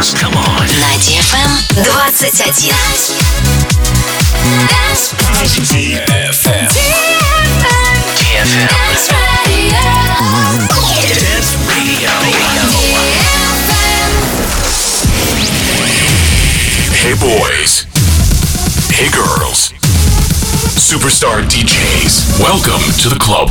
Dance. Come on. На DFM 21. Hey boys. Hey girls. Superstar DJs. Welcome to the club.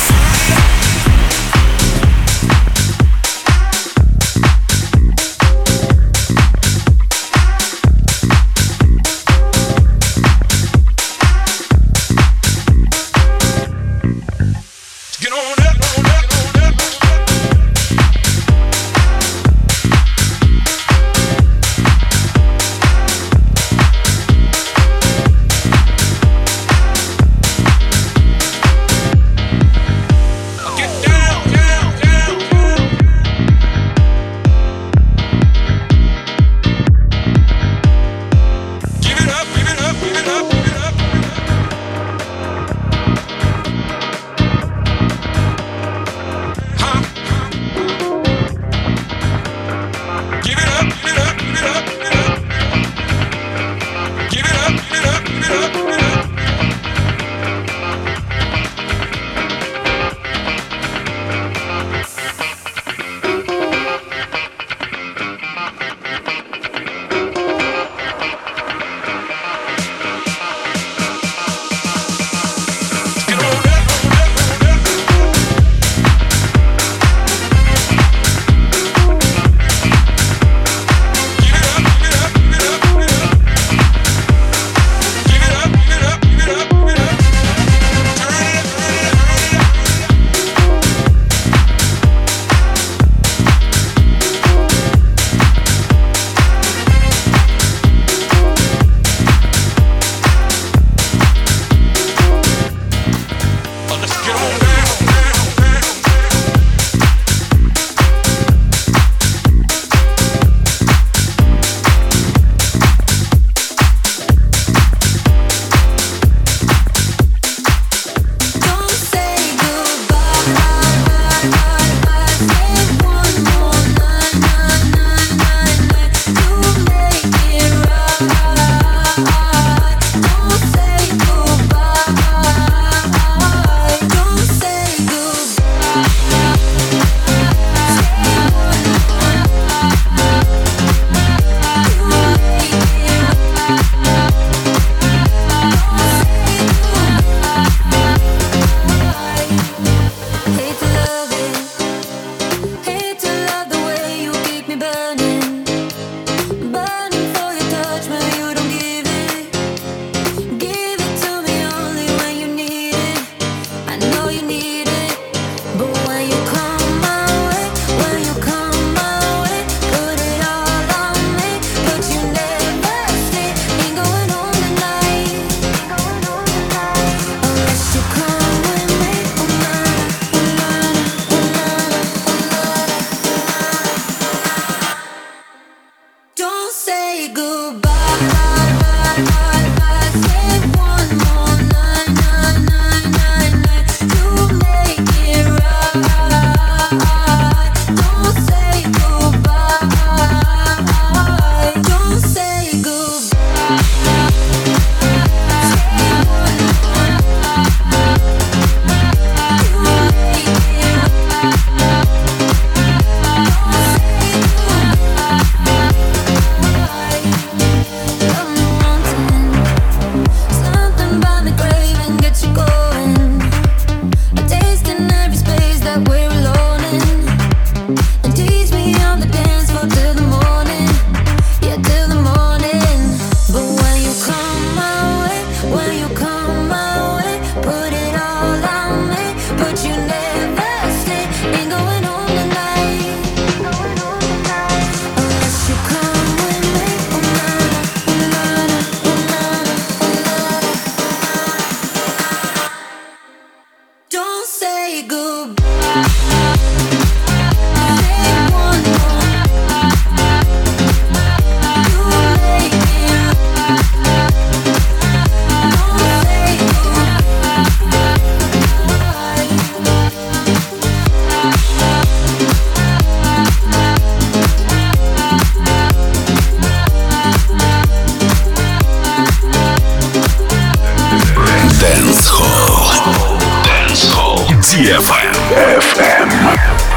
DFM. FM.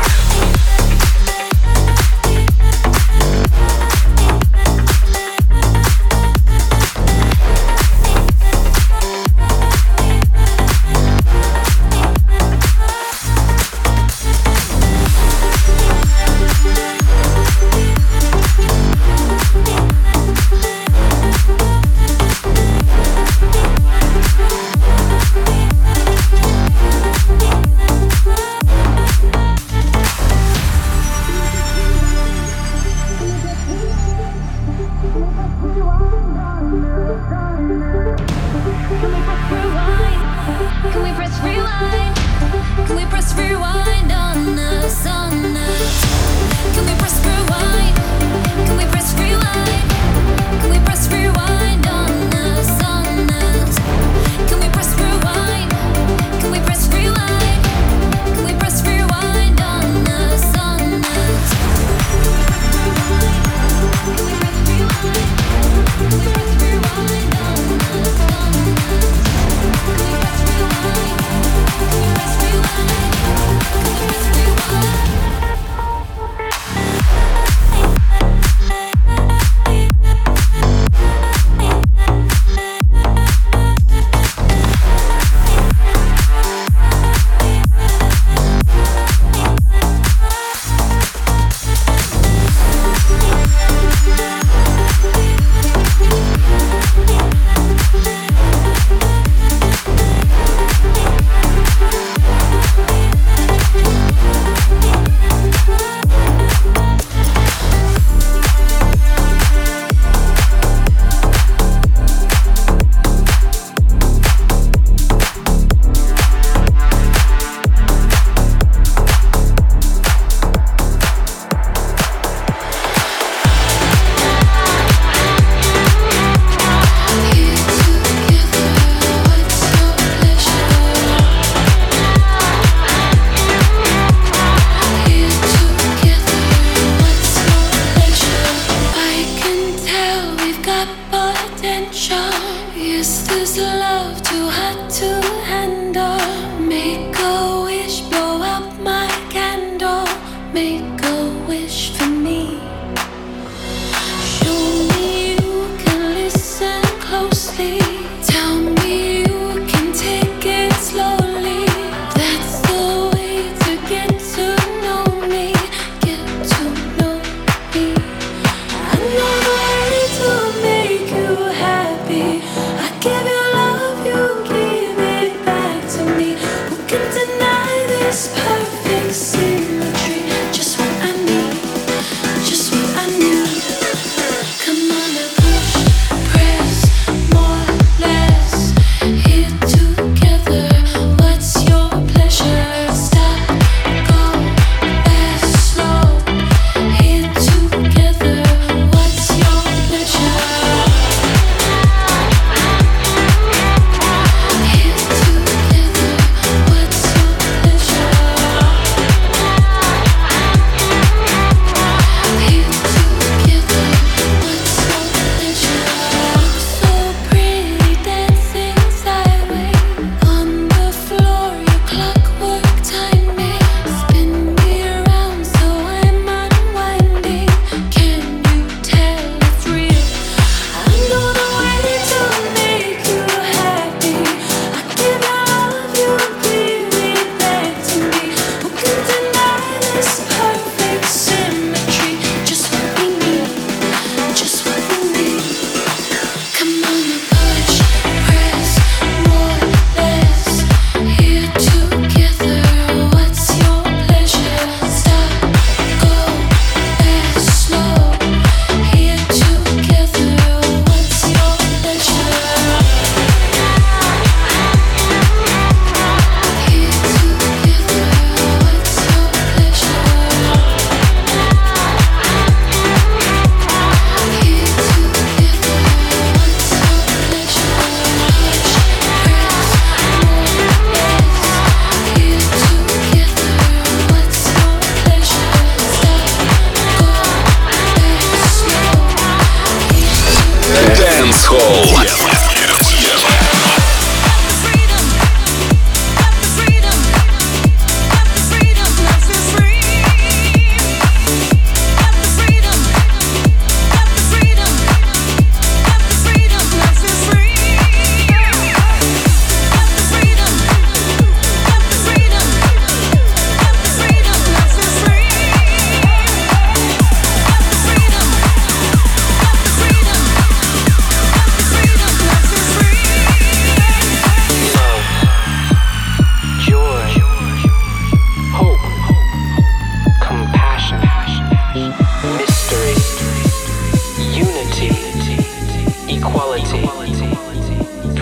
equality,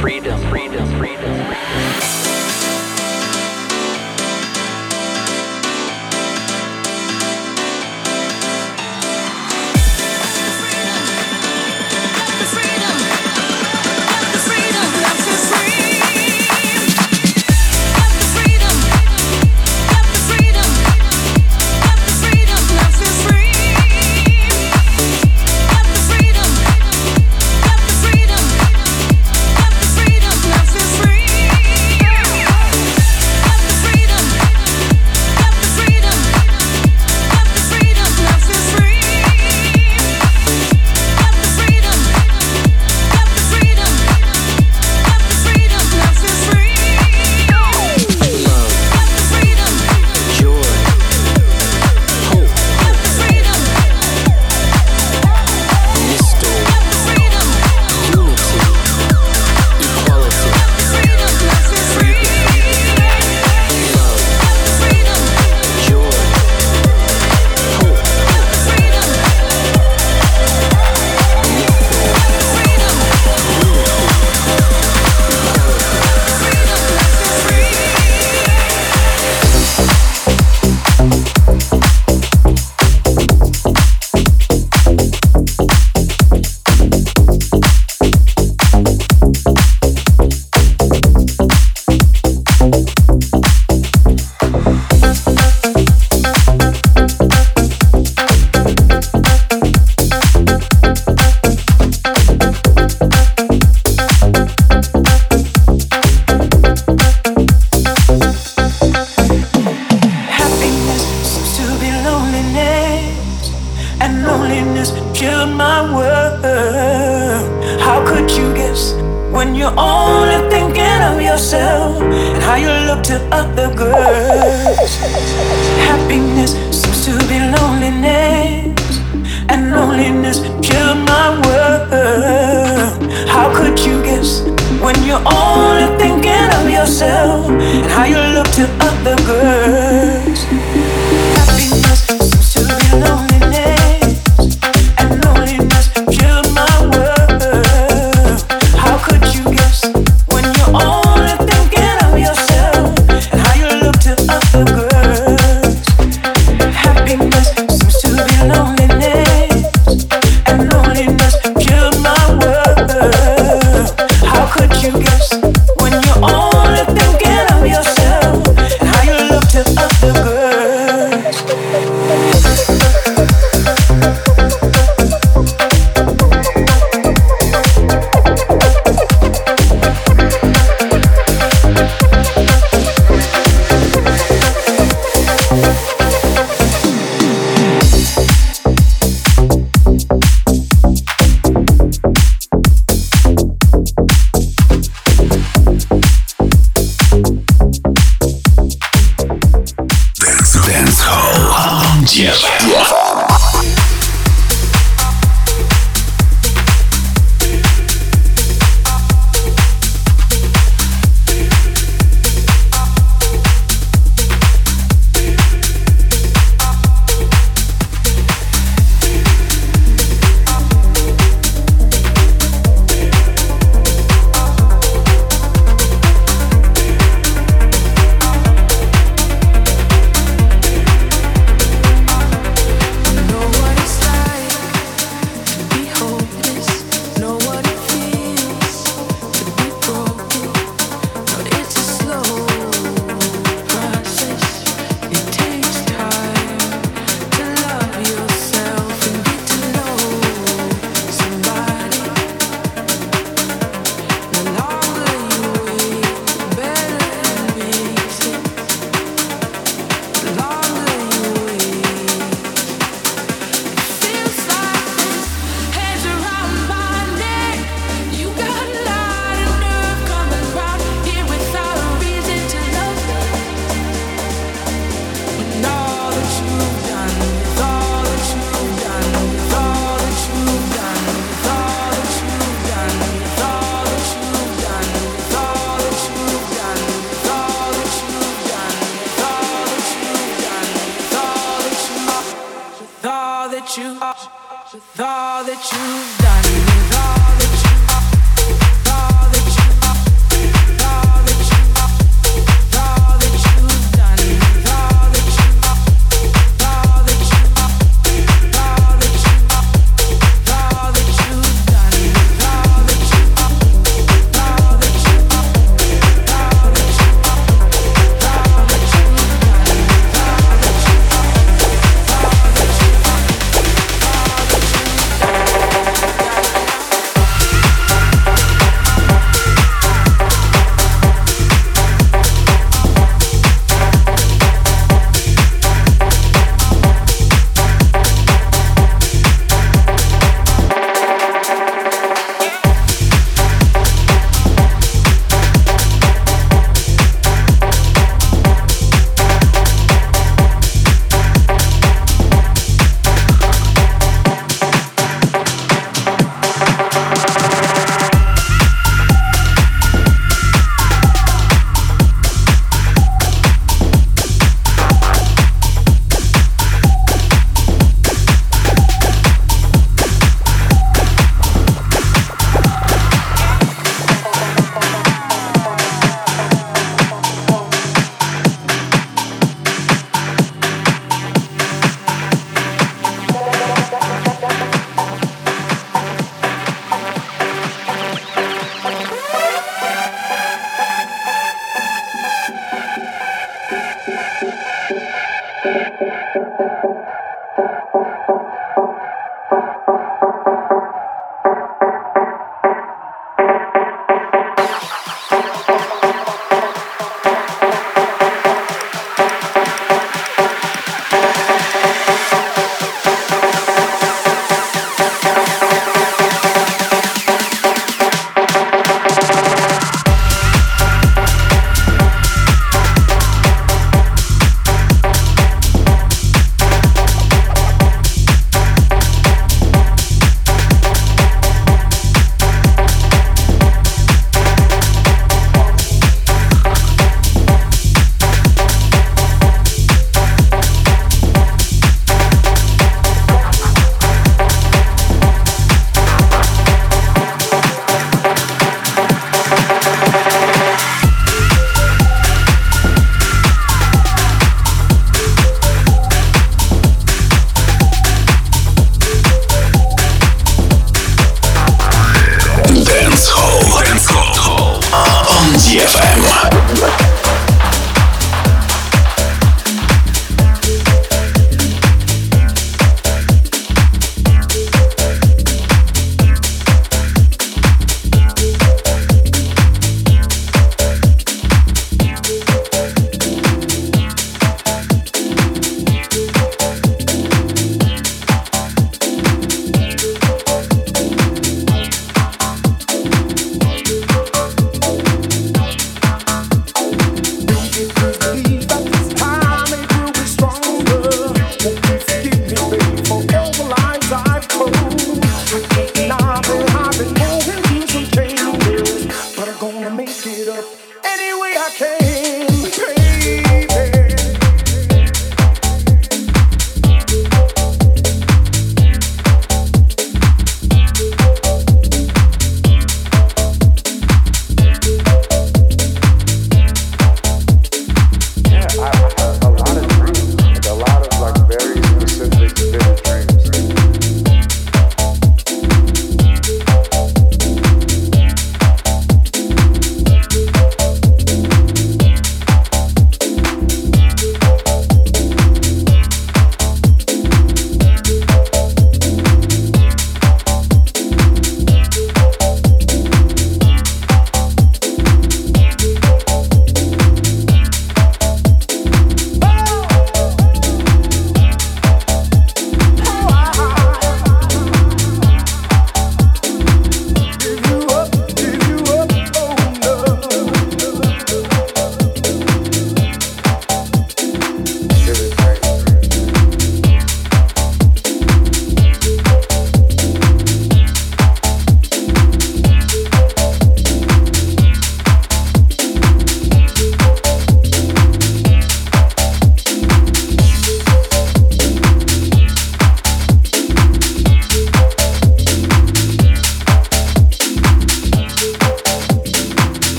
freedom, freedom.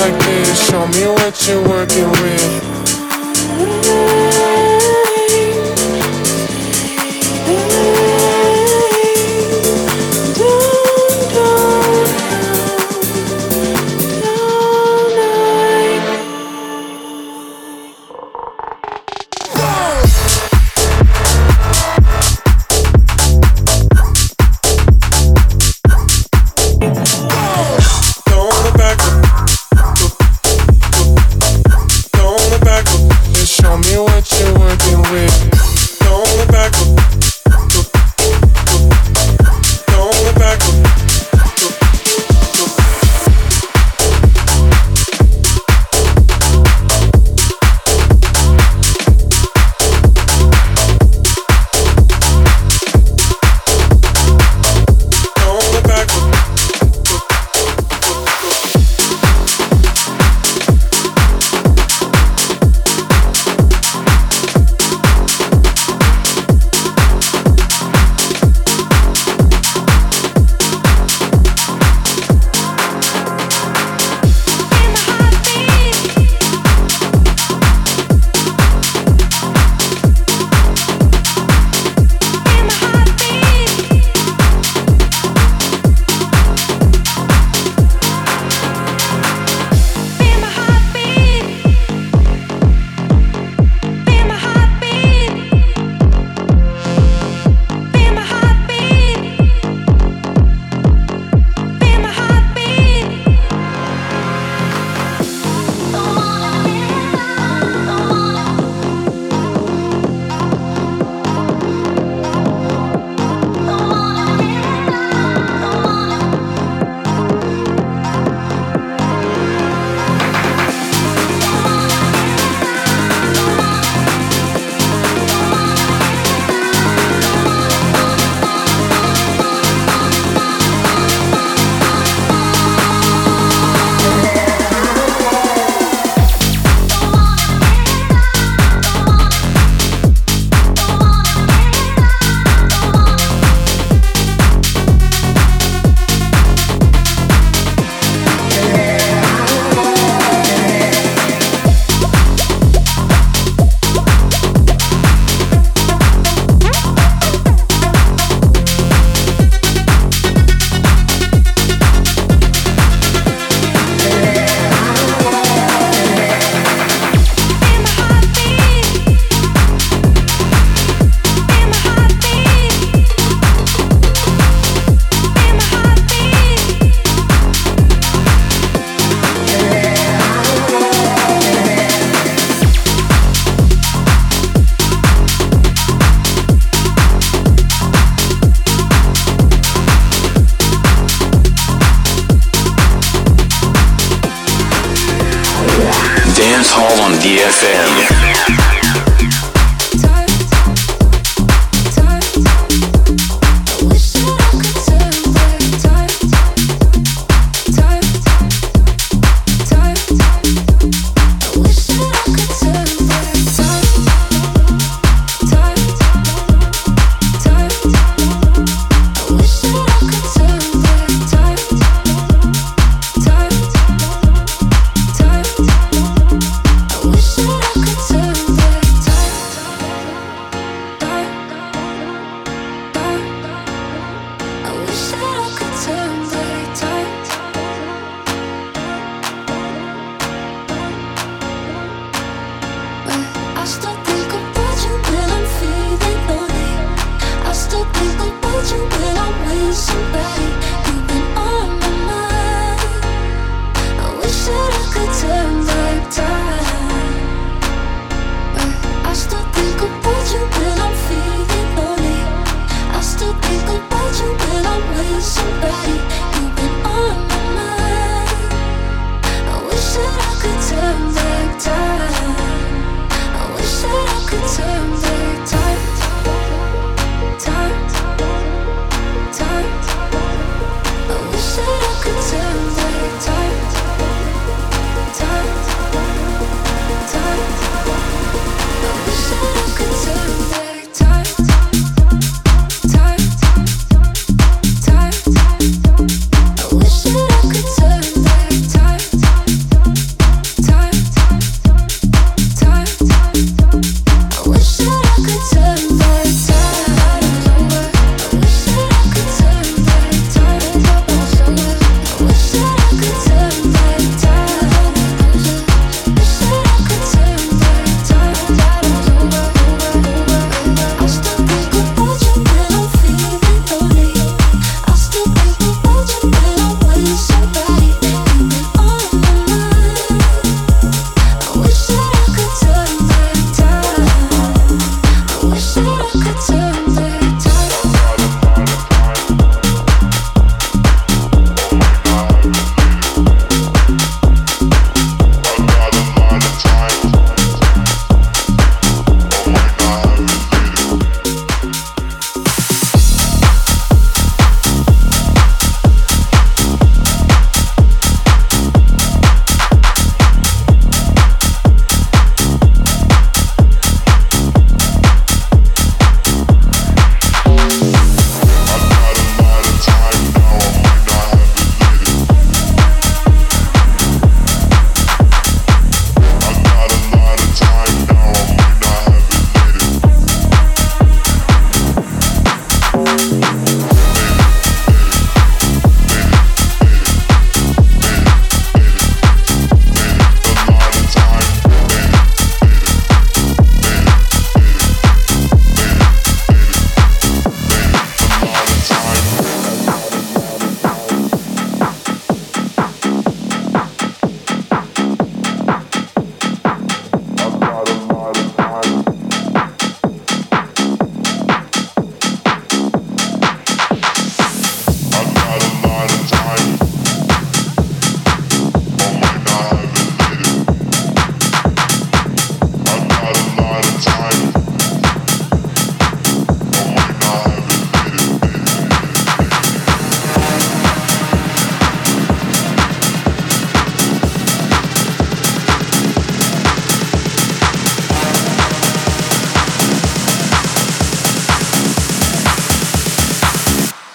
Like this. Show me what you're working with.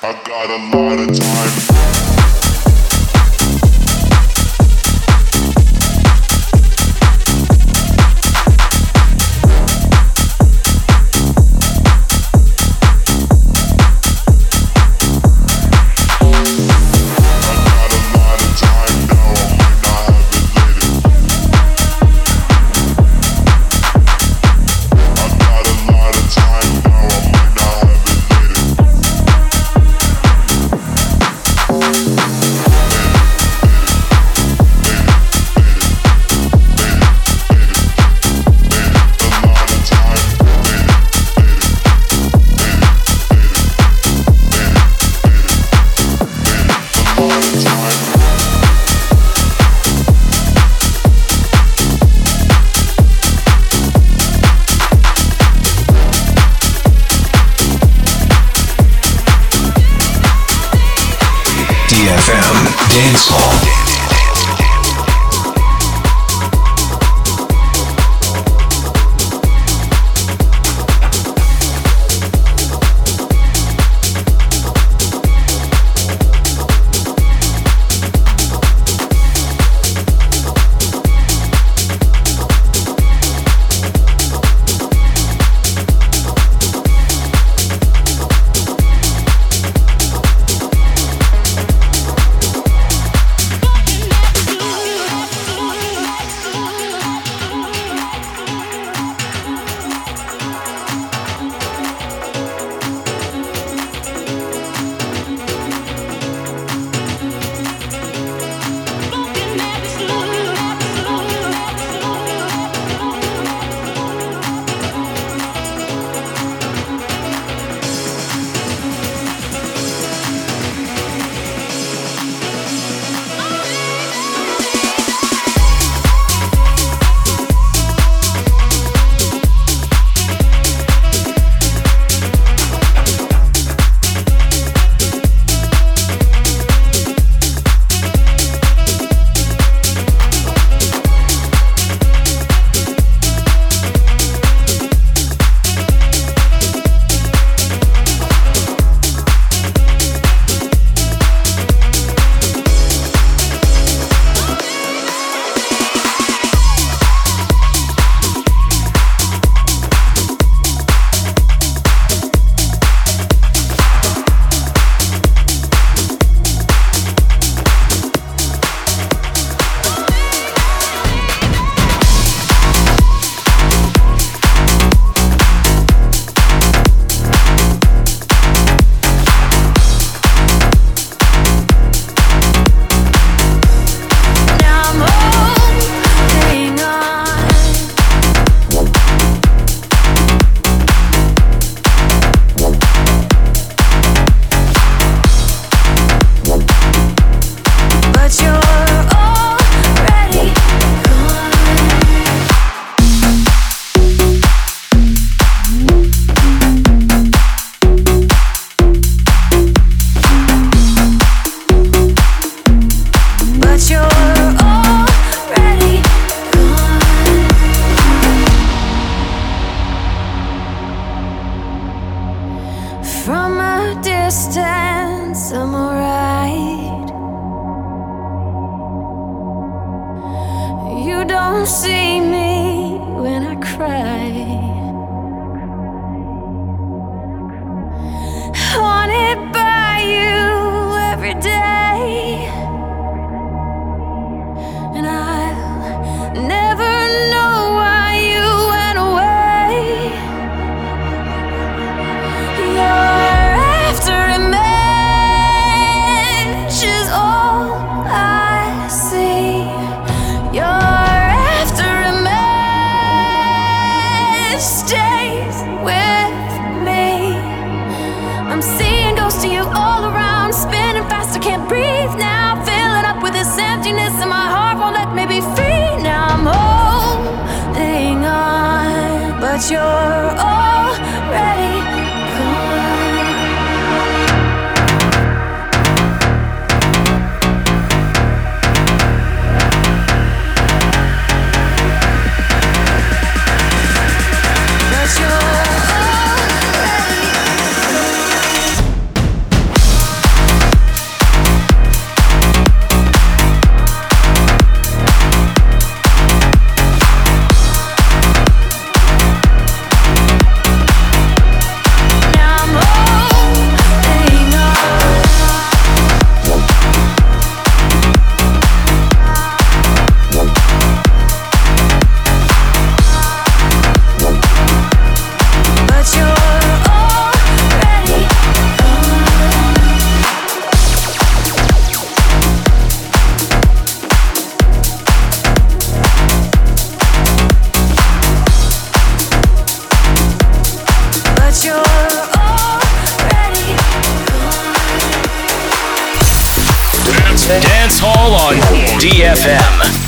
I got a lot of time. From a distance, I'm alright. You don't see me when I cry. Dance Hall on DFM.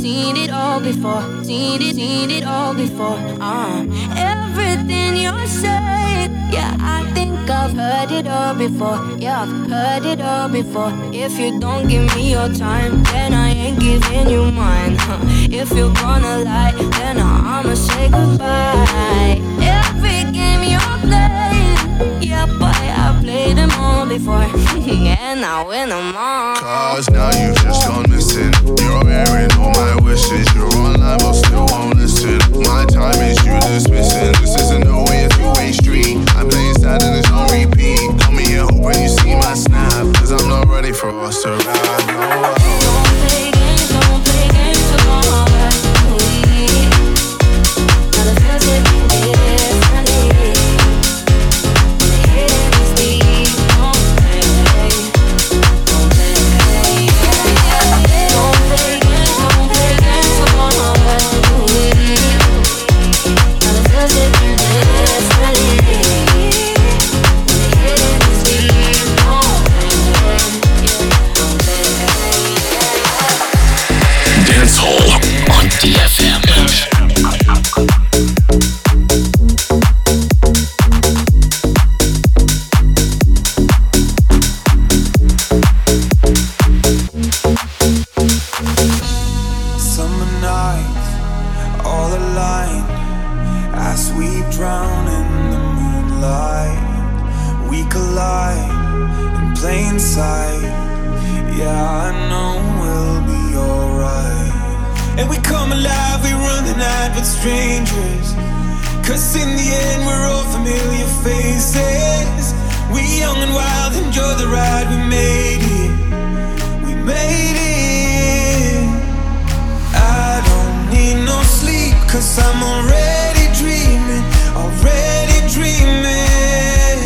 seen it all before, seen it, seen it all before. Uh, everything you're saying, yeah, I think I've heard it all before. Yeah, I've heard it all before. If you don't give me your time, then I ain't giving you mine. Huh. If you're gonna lie, then I'ma say goodbye. Every game you play see them all before. and now win them all. Cause now you just gone missing. You're wearing all my wishes. You're online, but still won't listen. My time is you dismissing. This isn't no way a two-way street. I'm playing sad and it's on repeat. Call me a hope when you see my snap. Cause I'm not ready for us to ride. No, alive, we run the night with strangers. Cause in the end, we're all familiar faces. We young and wild, enjoy the ride, we made it. We made it. I don't need no sleep, cause I'm already dreaming, already dreaming.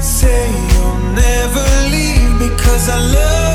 Say you'll never leave because I love